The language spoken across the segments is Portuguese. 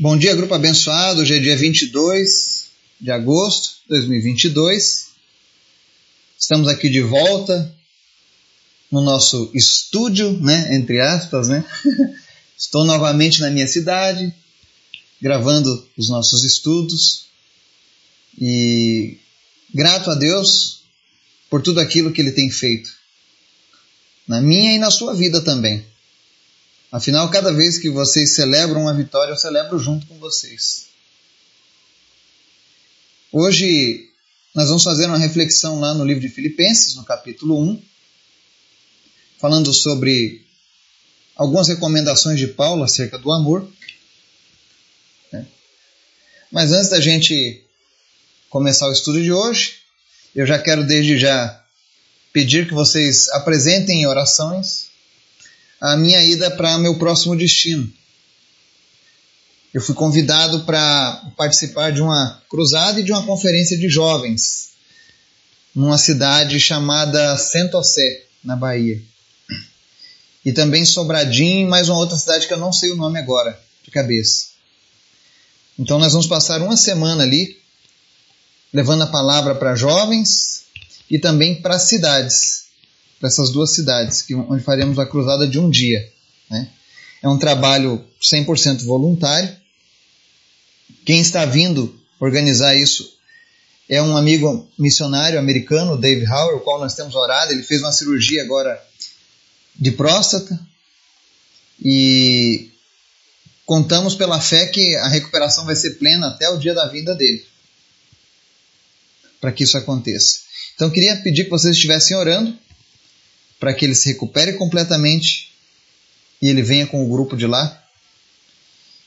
Bom dia, grupo abençoado. Hoje é dia 22 de agosto de 2022. Estamos aqui de volta no nosso estúdio, né, entre aspas, né? Estou novamente na minha cidade, gravando os nossos estudos e grato a Deus por tudo aquilo que ele tem feito na minha e na sua vida também. Afinal, cada vez que vocês celebram uma vitória, eu celebro junto com vocês. Hoje nós vamos fazer uma reflexão lá no livro de Filipenses, no capítulo 1, falando sobre algumas recomendações de Paulo acerca do amor. Né? Mas antes da gente começar o estudo de hoje, eu já quero desde já pedir que vocês apresentem orações a minha ida para meu próximo destino. Eu fui convidado para participar de uma cruzada e de uma conferência de jovens numa cidade chamada Santosé, na Bahia. E também Sobradinho e mais uma outra cidade que eu não sei o nome agora, de cabeça. Então nós vamos passar uma semana ali, levando a palavra para jovens e também para cidades para essas duas cidades, que, onde faremos a cruzada de um dia. Né? É um trabalho 100% voluntário. Quem está vindo organizar isso é um amigo missionário americano, Dave Howard, o qual nós temos orado. Ele fez uma cirurgia agora de próstata e contamos pela fé que a recuperação vai ser plena até o dia da vinda dele, para que isso aconteça. Então, queria pedir que vocês estivessem orando para que ele se recupere completamente e ele venha com o grupo de lá.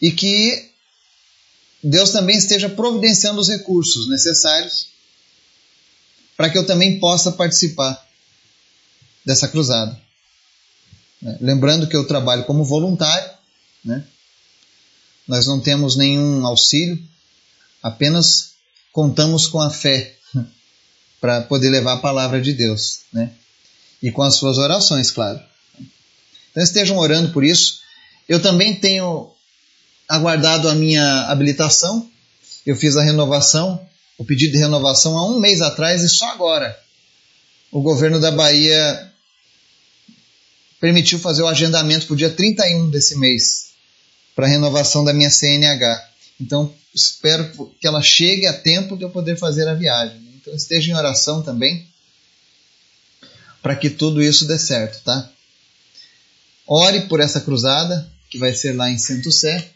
E que Deus também esteja providenciando os recursos necessários para que eu também possa participar dessa cruzada. Né? Lembrando que eu trabalho como voluntário, né? nós não temos nenhum auxílio, apenas contamos com a fé para poder levar a palavra de Deus. Né? E com as suas orações, claro. Então estejam orando por isso. Eu também tenho aguardado a minha habilitação. Eu fiz a renovação, o pedido de renovação há um mês atrás e só agora o governo da Bahia permitiu fazer o agendamento para o dia 31 desse mês para a renovação da minha CNH. Então espero que ela chegue a tempo de eu poder fazer a viagem. Então esteja em oração também para que tudo isso dê certo, tá? Ore por essa cruzada, que vai ser lá em Santo Sé,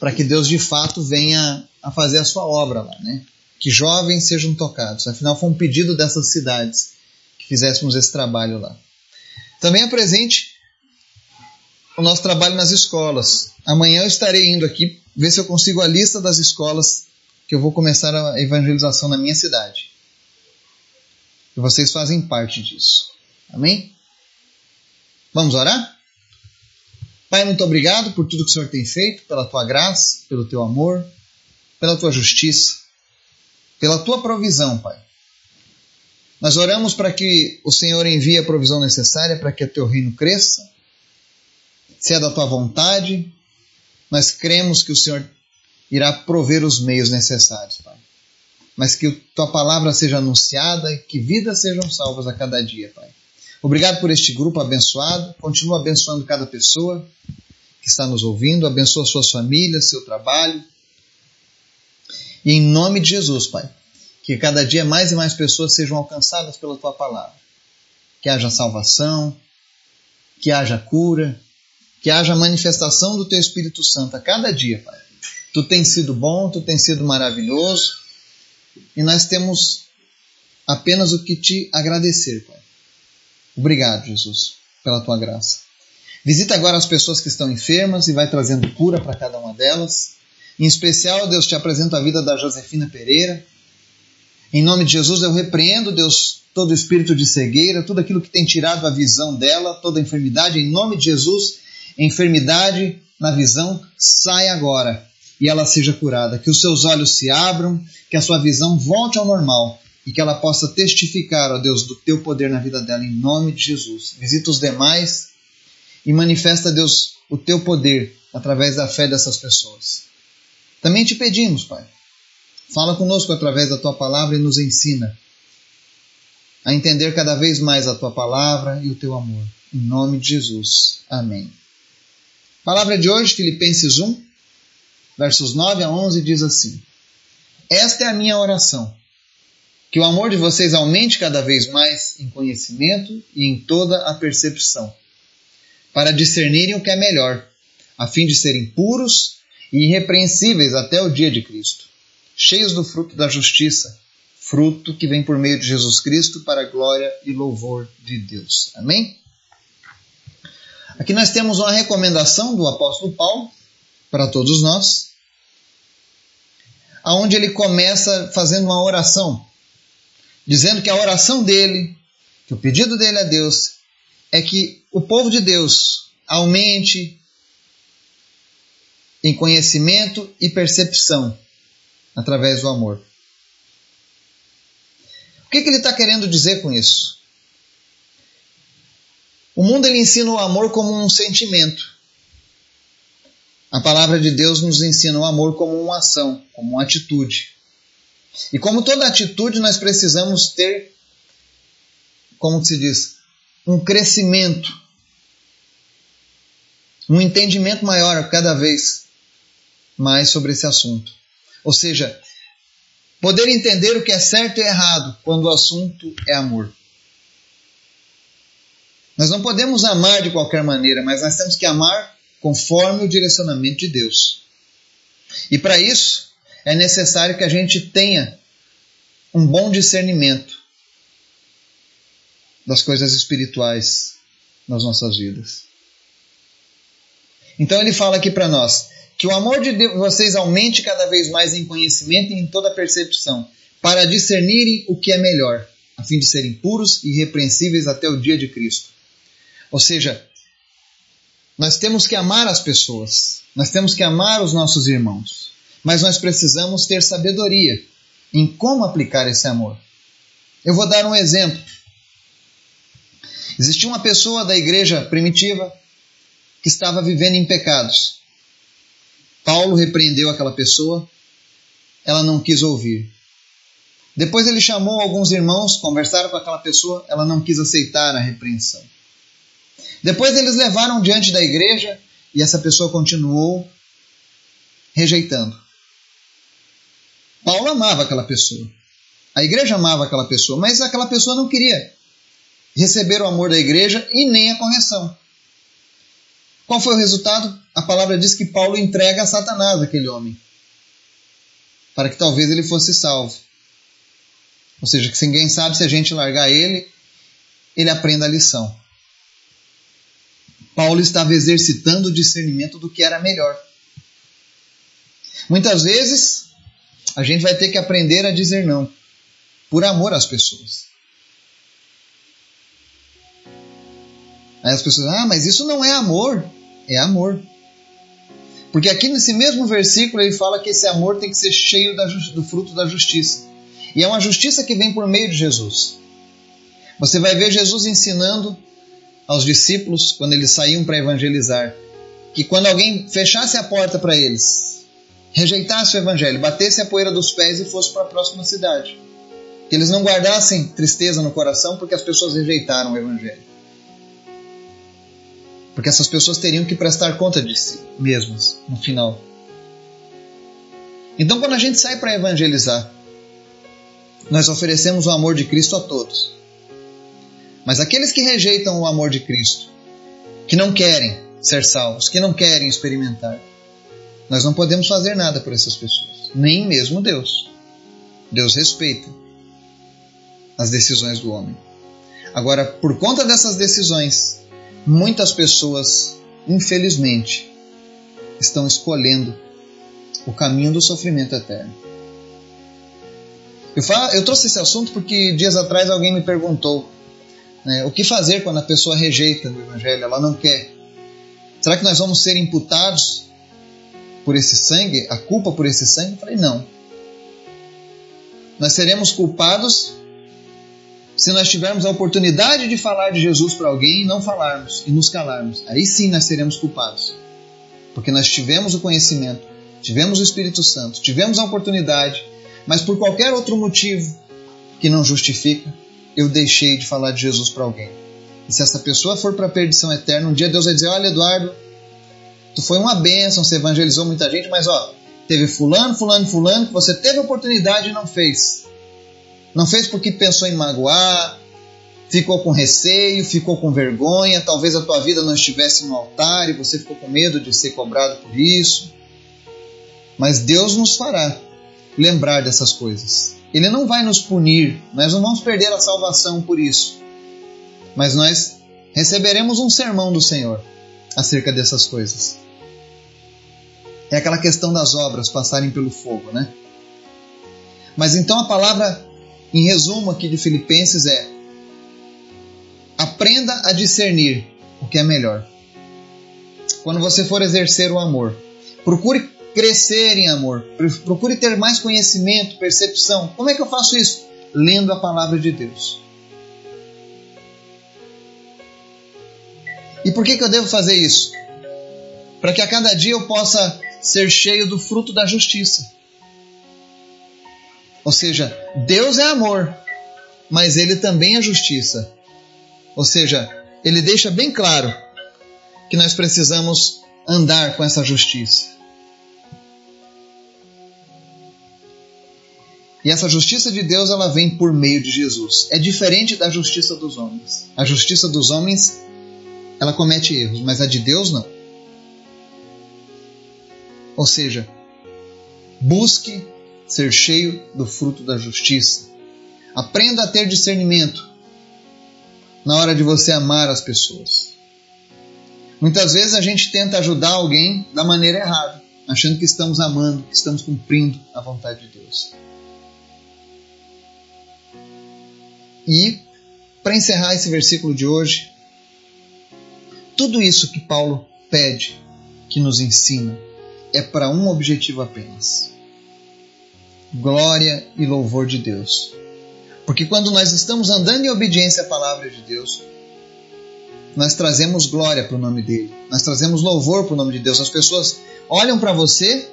para que Deus de fato venha a fazer a sua obra lá, né? Que jovens sejam tocados. Afinal, foi um pedido dessas cidades que fizéssemos esse trabalho lá. Também apresente o nosso trabalho nas escolas. Amanhã eu estarei indo aqui ver se eu consigo a lista das escolas que eu vou começar a evangelização na minha cidade. E vocês fazem parte disso. Amém? Vamos orar? Pai, muito obrigado por tudo que o Senhor tem feito, pela tua graça, pelo teu amor, pela tua justiça, pela tua provisão, Pai. Nós oramos para que o Senhor envie a provisão necessária para que o teu reino cresça. Se é da tua vontade, nós cremos que o Senhor irá prover os meios necessários, mas que tua palavra seja anunciada e que vidas sejam salvas a cada dia, Pai. Obrigado por este grupo abençoado. Continua abençoando cada pessoa que está nos ouvindo. Abençoa suas famílias, seu trabalho. E em nome de Jesus, Pai, que cada dia mais e mais pessoas sejam alcançadas pela tua palavra. Que haja salvação, que haja cura, que haja manifestação do teu Espírito Santo a cada dia, Pai. Tu tens sido bom, tu tens sido maravilhoso e nós temos apenas o que te agradecer, Pai. Obrigado, Jesus, pela tua graça. Visita agora as pessoas que estão enfermas e vai trazendo cura para cada uma delas. Em especial, Deus, te apresento a vida da Josefina Pereira. Em nome de Jesus, eu repreendo, Deus, todo espírito de cegueira, tudo aquilo que tem tirado a visão dela, toda enfermidade. Em nome de Jesus, enfermidade na visão, sai agora e ela seja curada. Que os seus olhos se abram, que a sua visão volte ao normal e que ela possa testificar, ó Deus, do teu poder na vida dela, em nome de Jesus. Visita os demais e manifesta, Deus, o teu poder através da fé dessas pessoas. Também te pedimos, Pai, fala conosco através da tua palavra e nos ensina a entender cada vez mais a tua palavra e o teu amor. Em nome de Jesus. Amém. Palavra de hoje, Filipenses 1, versos 9 a 11, diz assim: Esta é a minha oração, que o amor de vocês aumente cada vez mais em conhecimento e em toda a percepção, para discernirem o que é melhor, a fim de serem puros e irrepreensíveis até o dia de Cristo, cheios do fruto da justiça fruto que vem por meio de Jesus Cristo para a glória e louvor de Deus. Amém? Aqui nós temos uma recomendação do apóstolo Paulo para todos nós, aonde ele começa fazendo uma oração, dizendo que a oração dele, que o pedido dele a Deus é que o povo de Deus aumente em conhecimento e percepção através do amor que, que ele está querendo dizer com isso? O mundo ele ensina o amor como um sentimento. A palavra de Deus nos ensina o amor como uma ação, como uma atitude. E como toda atitude, nós precisamos ter, como se diz, um crescimento, um entendimento maior cada vez mais sobre esse assunto. Ou seja, Poder entender o que é certo e errado quando o assunto é amor. Nós não podemos amar de qualquer maneira, mas nós temos que amar conforme o direcionamento de Deus. E para isso é necessário que a gente tenha um bom discernimento das coisas espirituais nas nossas vidas. Então ele fala aqui para nós: que o amor de Deus, vocês aumente cada vez mais em conhecimento e em toda percepção, para discernirem o que é melhor, a fim de serem puros e irrepreensíveis até o dia de Cristo. Ou seja, nós temos que amar as pessoas, nós temos que amar os nossos irmãos, mas nós precisamos ter sabedoria em como aplicar esse amor. Eu vou dar um exemplo. Existia uma pessoa da igreja primitiva que estava vivendo em pecados. Paulo repreendeu aquela pessoa, ela não quis ouvir. Depois ele chamou alguns irmãos, conversaram com aquela pessoa, ela não quis aceitar a repreensão. Depois eles levaram diante da igreja e essa pessoa continuou rejeitando. Paulo amava aquela pessoa. A igreja amava aquela pessoa, mas aquela pessoa não queria receber o amor da igreja e nem a correção. Qual foi o resultado? A palavra diz que Paulo entrega a Satanás aquele homem, para que talvez ele fosse salvo. Ou seja, que ninguém sabe se a gente largar ele, ele aprenda a lição. Paulo estava exercitando o discernimento do que era melhor. Muitas vezes, a gente vai ter que aprender a dizer não, por amor às pessoas. Aí as pessoas, ah, mas isso não é amor. É amor. Porque aqui nesse mesmo versículo ele fala que esse amor tem que ser cheio do fruto da justiça. E é uma justiça que vem por meio de Jesus. Você vai ver Jesus ensinando aos discípulos, quando eles saíam para evangelizar, que quando alguém fechasse a porta para eles, rejeitasse o evangelho, batesse a poeira dos pés e fosse para a próxima cidade. Que eles não guardassem tristeza no coração porque as pessoas rejeitaram o evangelho. Porque essas pessoas teriam que prestar conta de si mesmas no final. Então, quando a gente sai para evangelizar, nós oferecemos o amor de Cristo a todos. Mas aqueles que rejeitam o amor de Cristo, que não querem ser salvos, que não querem experimentar, nós não podemos fazer nada por essas pessoas, nem mesmo Deus. Deus respeita as decisões do homem. Agora, por conta dessas decisões, muitas pessoas, infelizmente, estão escolhendo o caminho do sofrimento eterno. Eu, falo, eu trouxe esse assunto porque dias atrás alguém me perguntou né, o que fazer quando a pessoa rejeita o Evangelho, ela não quer. Será que nós vamos ser imputados por esse sangue, a culpa por esse sangue? Eu falei, não. Nós seremos culpados se nós tivermos a oportunidade de falar de Jesus para alguém e não falarmos e nos calarmos, aí sim nós seremos culpados. Porque nós tivemos o conhecimento, tivemos o Espírito Santo, tivemos a oportunidade, mas por qualquer outro motivo que não justifica, eu deixei de falar de Jesus para alguém. E se essa pessoa for para a perdição eterna, um dia Deus vai dizer: Olha, Eduardo, tu foi uma bênção, você evangelizou muita gente, mas ó, teve fulano, fulano, fulano, que você teve oportunidade e não fez. Não fez porque pensou em magoar, ficou com receio, ficou com vergonha, talvez a tua vida não estivesse no altar e você ficou com medo de ser cobrado por isso. Mas Deus nos fará lembrar dessas coisas. Ele não vai nos punir, nós não vamos perder a salvação por isso. Mas nós receberemos um sermão do Senhor acerca dessas coisas. É aquela questão das obras passarem pelo fogo, né? Mas então a palavra, em resumo aqui de Filipenses, é: aprenda a discernir o que é melhor. Quando você for exercer o amor, procure crescer em amor, procure ter mais conhecimento, percepção. Como é que eu faço isso? Lendo a palavra de Deus. E por que, que eu devo fazer isso? Para que a cada dia eu possa ser cheio do fruto da justiça. Ou seja, Deus é amor, mas Ele também é justiça. Ou seja, Ele deixa bem claro que nós precisamos andar com essa justiça. E essa justiça de Deus ela vem por meio de Jesus. É diferente da justiça dos homens. A justiça dos homens ela comete erros, mas a de Deus não. Ou seja, busque ser cheio do fruto da justiça. Aprenda a ter discernimento na hora de você amar as pessoas. Muitas vezes a gente tenta ajudar alguém da maneira errada, achando que estamos amando, que estamos cumprindo a vontade de Deus. E, para encerrar esse versículo de hoje, tudo isso que Paulo pede, que nos ensina, é para um objetivo apenas: glória e louvor de Deus. Porque quando nós estamos andando em obediência à palavra de Deus, nós trazemos glória para o nome dele, nós trazemos louvor para o nome de Deus. As pessoas olham para você,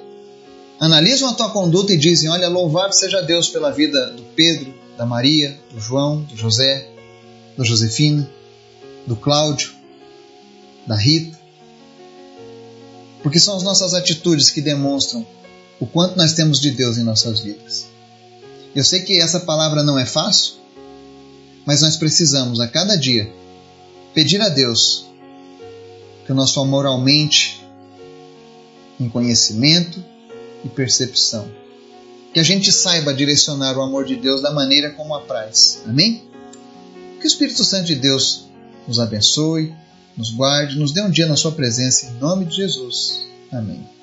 analisam a tua conduta e dizem: Olha, louvado seja Deus pela vida do Pedro, da Maria, do João, do José, do Josefina, do Cláudio, da Rita. Porque são as nossas atitudes que demonstram o quanto nós temos de Deus em nossas vidas. Eu sei que essa palavra não é fácil, mas nós precisamos a cada dia pedir a Deus que o nosso amor aumente em conhecimento e percepção que a gente saiba direcionar o amor de Deus da maneira como apraz. Amém? Que o Espírito Santo de Deus nos abençoe, nos guarde, nos dê um dia na Sua presença, em nome de Jesus. Amém.